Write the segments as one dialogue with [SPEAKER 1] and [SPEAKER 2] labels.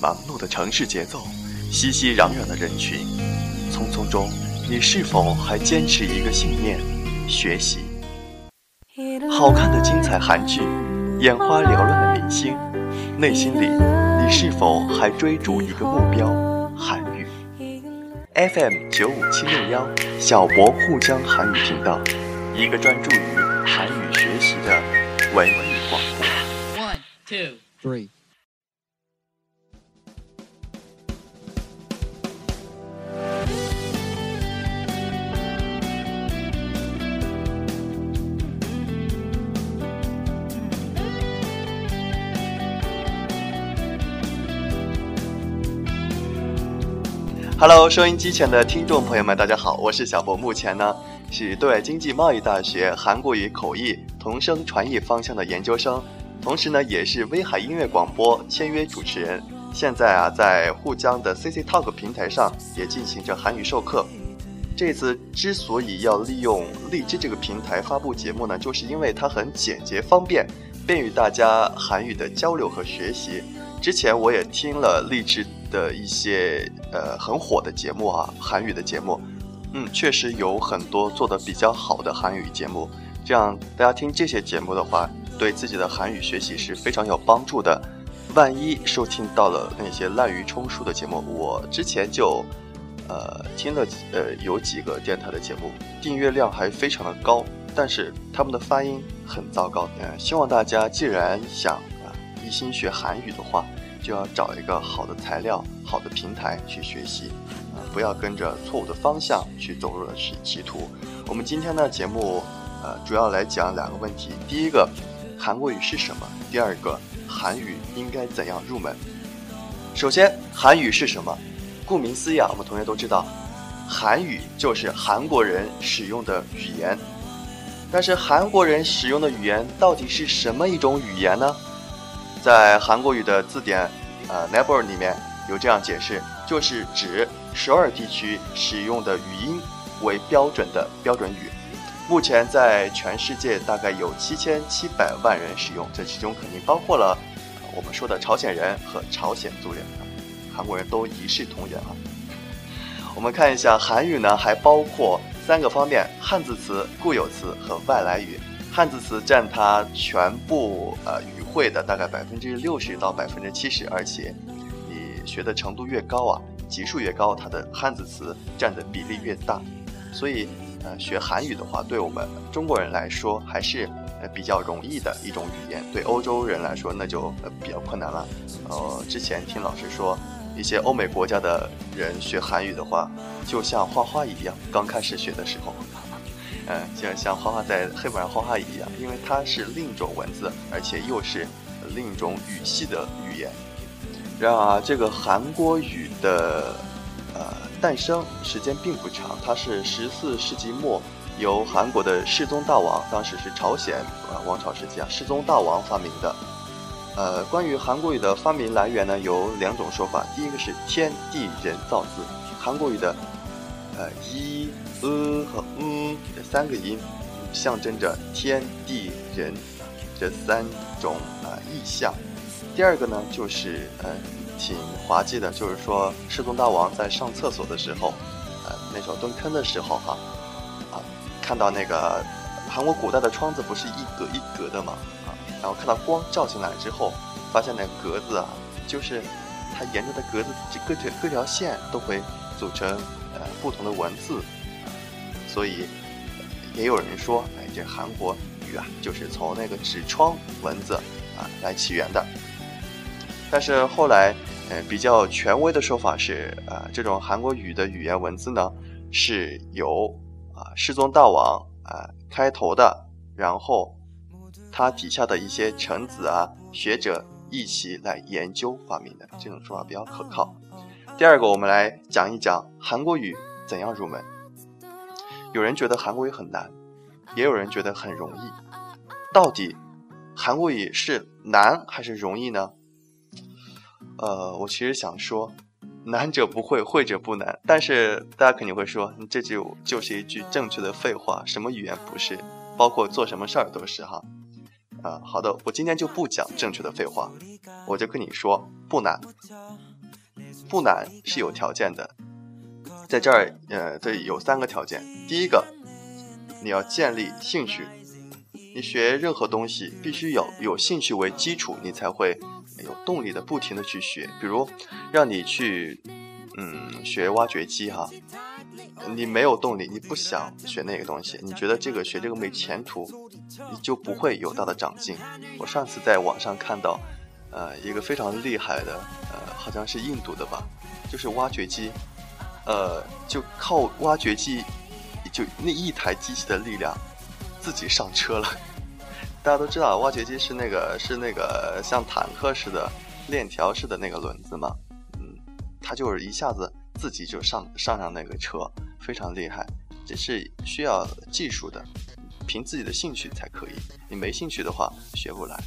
[SPEAKER 1] 忙碌的城市节奏，熙熙攘攘的人群，匆匆中，你是否还坚持一个信念：学习？好看的精彩韩剧，眼花缭乱的明星，内心里，你是否还追逐一个目标：韩语？FM 九五七六幺，小博沪江韩语频道，一个专注于韩语学习的文艺广播。
[SPEAKER 2] One, two, three.
[SPEAKER 1] Hello，收音机前的听众朋友们，大家好，我是小博。目前呢是对外经济贸易大学韩国语口译同声传译方向的研究生，同时呢也是威海音乐广播签约主持人。现在啊，在沪江的 CC Talk 平台上也进行着韩语授课。这次之所以要利用荔枝这个平台发布节目呢，就是因为它很简洁方便，便于大家韩语的交流和学习。之前我也听了荔枝。的一些呃很火的节目啊，韩语的节目，嗯，确实有很多做的比较好的韩语节目。这样大家听这些节目的话，对自己的韩语学习是非常有帮助的。万一收听到了那些滥竽充数的节目，我之前就呃听了呃有几个电台的节目，订阅量还非常的高，但是他们的发音很糟糕。呃，希望大家既然想一心学韩语的话。就要找一个好的材料、好的平台去学习，啊，不要跟着错误的方向去走入了歧歧途。我们今天的节目，呃，主要来讲两个问题：第一个，韩国语是什么？第二个，韩语应该怎样入门？首先，韩语是什么？顾名思义啊，我们同学都知道，韩语就是韩国人使用的语言。但是，韩国人使用的语言到底是什么一种语言呢？在韩国语的字典，呃 n e b e r 里面有这样解释，就是指首尔地区使用的语音为标准的标准语。目前在全世界大概有七千七百万人使用，这其中肯定包括了我们说的朝鲜人和朝鲜族人，韩国人都一视同仁啊。我们看一下韩语呢，还包括三个方面：汉字词、固有词和外来语。汉字词占它全部呃语。汇的大概百分之六十到百分之七十，而且你学的程度越高啊，级数越高，它的汉字词占的比例越大。所以，呃，学韩语的话，对我们中国人来说还是呃比较容易的一种语言。对欧洲人来说，那就呃比较困难了。呃，之前听老师说，一些欧美国家的人学韩语的话，就像画画一样，刚开始学的时候。嗯，就像画画在黑板上画画一样，因为它是另一种文字，而且又是另一种语系的语言。然而，这个韩国语的呃诞生时间并不长，它是十四世纪末由韩国的世宗大王，当时是朝鲜啊王朝时期啊，世宗大王发明的。呃，关于韩国语的发明来源呢，有两种说法。第一个是天地人造字，韩国语的呃一。呃和嗯这三个音，象征着天地人这三种啊意象。第二个呢，就是呃挺滑稽的，就是说世宗大王在上厕所的时候，呃那时候蹲坑的时候哈，啊看到那个韩国古代的窗子不是一格一格的嘛啊，然后看到光照进来之后，发现那个格子啊，就是它沿着的格子这各条各条线都会组成呃不同的文字。所以，也有人说，哎，这韩国语啊，就是从那个纸窗文字啊来起源的。但是后来，呃，比较权威的说法是，啊，这种韩国语的语言文字呢，是由啊世宗大王啊开头的，然后他底下的一些臣子啊学者一起来研究发明的。这种说法比较可靠。第二个，我们来讲一讲韩国语怎样入门。有人觉得韩国语很难，也有人觉得很容易。到底韩国语是难还是容易呢？呃，我其实想说，难者不会，会者不难。但是大家肯定会说，这就就是一句正确的废话。什么语言不是？包括做什么事儿都是哈。啊，好的，我今天就不讲正确的废话，我就跟你说不难。不难是有条件的，在这儿呃，这有三个条件。第一个，你要建立兴趣。你学任何东西必须有有兴趣为基础，你才会有动力的不停的去学。比如让你去嗯学挖掘机哈，你没有动力，你不想学那个东西，你觉得这个学这个没前途，你就不会有大的长进。我上次在网上看到，呃，一个非常厉害的，呃，好像是印度的吧，就是挖掘机，呃，就靠挖掘机，就那一台机器的力量。自己上车了，大家都知道挖掘机是那个是那个像坦克似的链条式的那个轮子嘛，嗯，它就是一下子自己就上上上那个车，非常厉害，这是需要技术的，凭自己的兴趣才可以，你没兴趣的话学不来。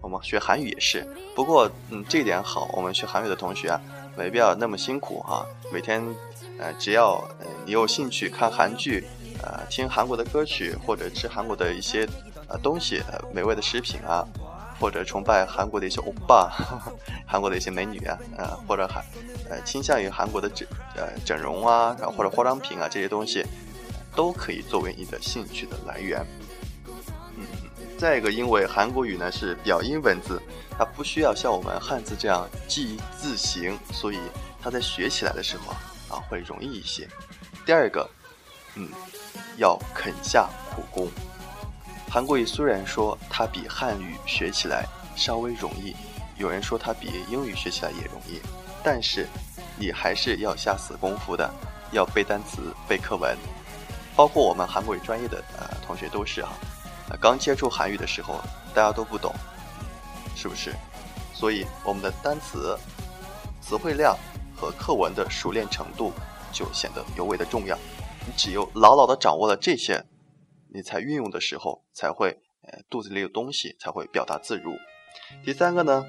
[SPEAKER 1] 我们学韩语也是，不过嗯这一点好，我们学韩语的同学，没必要那么辛苦哈，每天呃只要呃你有兴趣看韩剧。呃，听韩国的歌曲，或者吃韩国的一些呃东西，呃美味的食品啊，或者崇拜韩国的一些欧巴，韩国的一些美女啊，呃，或者还呃倾向于韩国的整呃整容啊，然后或者化妆品啊这些东西，都可以作为你的兴趣的来源。再一个，因为韩国语呢是表音文字，它不需要像我们汉字这样记字形，所以它在学起来的时候啊会容易一些。第二个，嗯。要肯下苦功。韩国语虽然说它比汉语学起来稍微容易，有人说它比英语学起来也容易，但是你还是要下死功夫的，要背单词、背课文。包括我们韩国语专业的呃同学都是哈，刚接触韩语的时候大家都不懂，是不是？所以我们的单词、词汇量和课文的熟练程度就显得尤为的重要。你只有牢牢的掌握了这些，你才运用的时候才会，呃，肚子里有东西才会表达自如。第三个呢，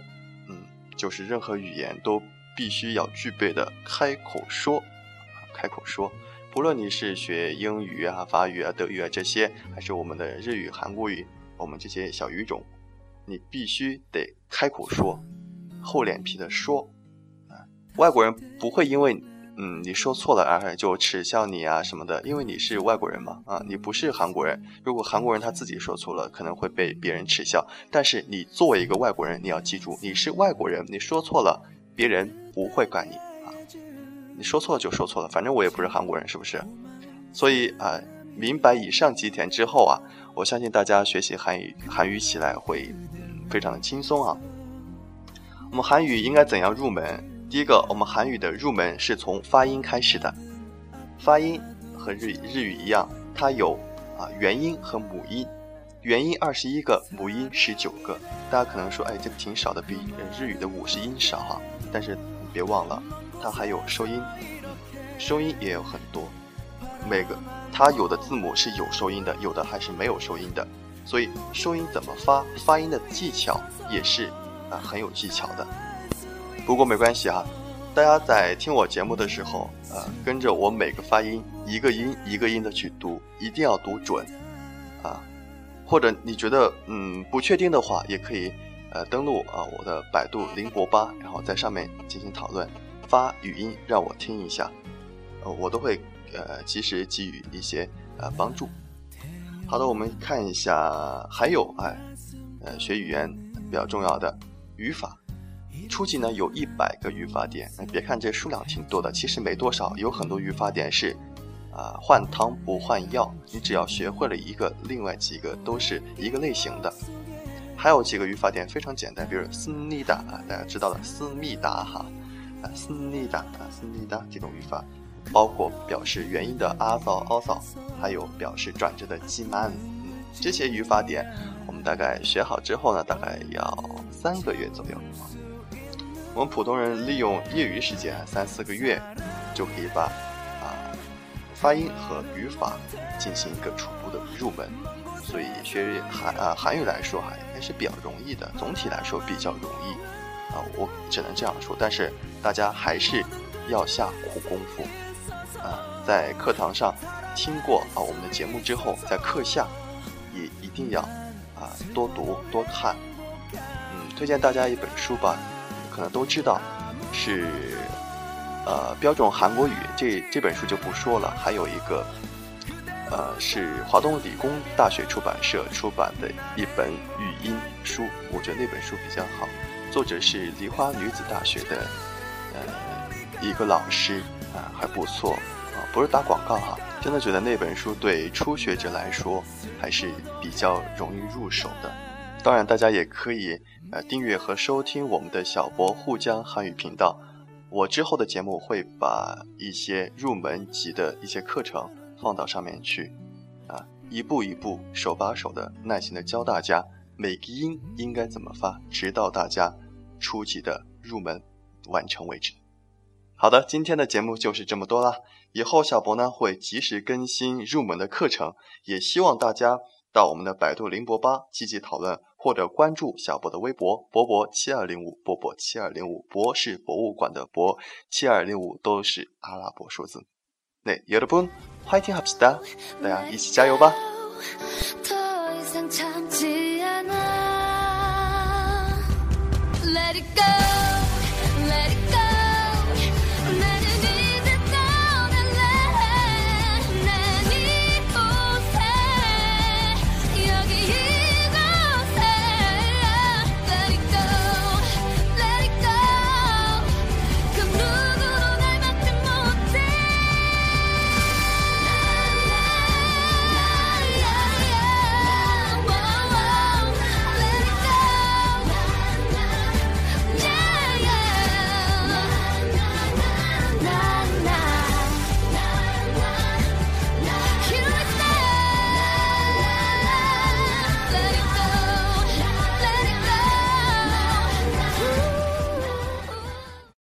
[SPEAKER 1] 嗯，就是任何语言都必须要具备的开口说，开口说。不论你是学英语啊、法语啊、德语啊这些，还是我们的日语、韩国语，我们这些小语种，你必须得开口说，厚脸皮的说，啊，外国人不会因为。嗯，你说错了，而就耻笑你啊什么的，因为你是外国人嘛，啊，你不是韩国人。如果韩国人他自己说错了，可能会被别人耻笑。但是你作为一个外国人，你要记住，你是外国人，你说错了，别人不会怪你。说错了就说错了，反正我也不是韩国人，是不是？所以啊，明白以上几点之后啊，我相信大家学习韩语韩语起来会非常的轻松啊。我们韩语应该怎样入门？第一个，我们韩语的入门是从发音开始的。发音和日日语一样，它有啊元音和母音，元音二十一个，母音十九个。大家可能说，哎，这个挺少的，比日语的五十音少哈。但是别忘了，它还有收音，收音也有很多。每个它有的字母是有收音的，有的还是没有收音的。所以收音怎么发，发音的技巧也是啊很有技巧的。不过没关系哈，大家在听我节目的时候，呃，跟着我每个发音一个音一个音的去读，一定要读准，啊，或者你觉得嗯不确定的话，也可以呃登录啊我的百度林博吧，然后在上面进行讨论，发语音让我听一下，呃，我都会呃及时给予一些呃帮助。好的，我们看一下，还有哎，呃，学语言比较重要的语法。初级呢有一百个语法点，别看这数量挺多的，其实没多少。有很多语法点是，啊，换汤不换药。你只要学会了一个，另外几个都是一个类型的。还有几个语法点非常简单，比如思密达啊，大家知道的思密达哈，啊，思密达啊，思密达这种语法，包括表示元音的阿扫、奥扫，还有表示转折的基曼。嗯，这些语法点我们大概学好之后呢，大概要三个月左右。我们普通人利用业余时间三四个月，就可以把啊发音和语法进行一个初步的入门，所以学韩啊韩语来说哈还是比较容易的，总体来说比较容易啊，我只能这样说。但是大家还是要下苦功夫啊，在课堂上听过啊我们的节目之后，在课下也一定要啊多读多看。嗯，推荐大家一本书吧。可能都知道，是呃，标准韩国语这这本书就不说了，还有一个，呃，是华东理工大学出版社出版的一本语音书，我觉得那本书比较好，作者是梨花女子大学的，呃，一个老师啊，还不错啊，不是打广告哈，真的觉得那本书对初学者来说还是比较容易入手的。当然，大家也可以呃订阅和收听我们的小博沪江汉语频道。我之后的节目会把一些入门级的一些课程放到上面去，啊，一步一步、手把手的、耐心的教大家每个音应该怎么发，直到大家初级的入门完成为止。好的，今天的节目就是这么多啦。以后小博呢会及时更新入门的课程，也希望大家。到我们的百度灵博吧积极讨论，或者关注小博的微博博博七二零五博博七二零五博是博物馆的博七二零五都是阿拉伯数字。那有的不，欢迎听哈皮斯大家一起加油吧！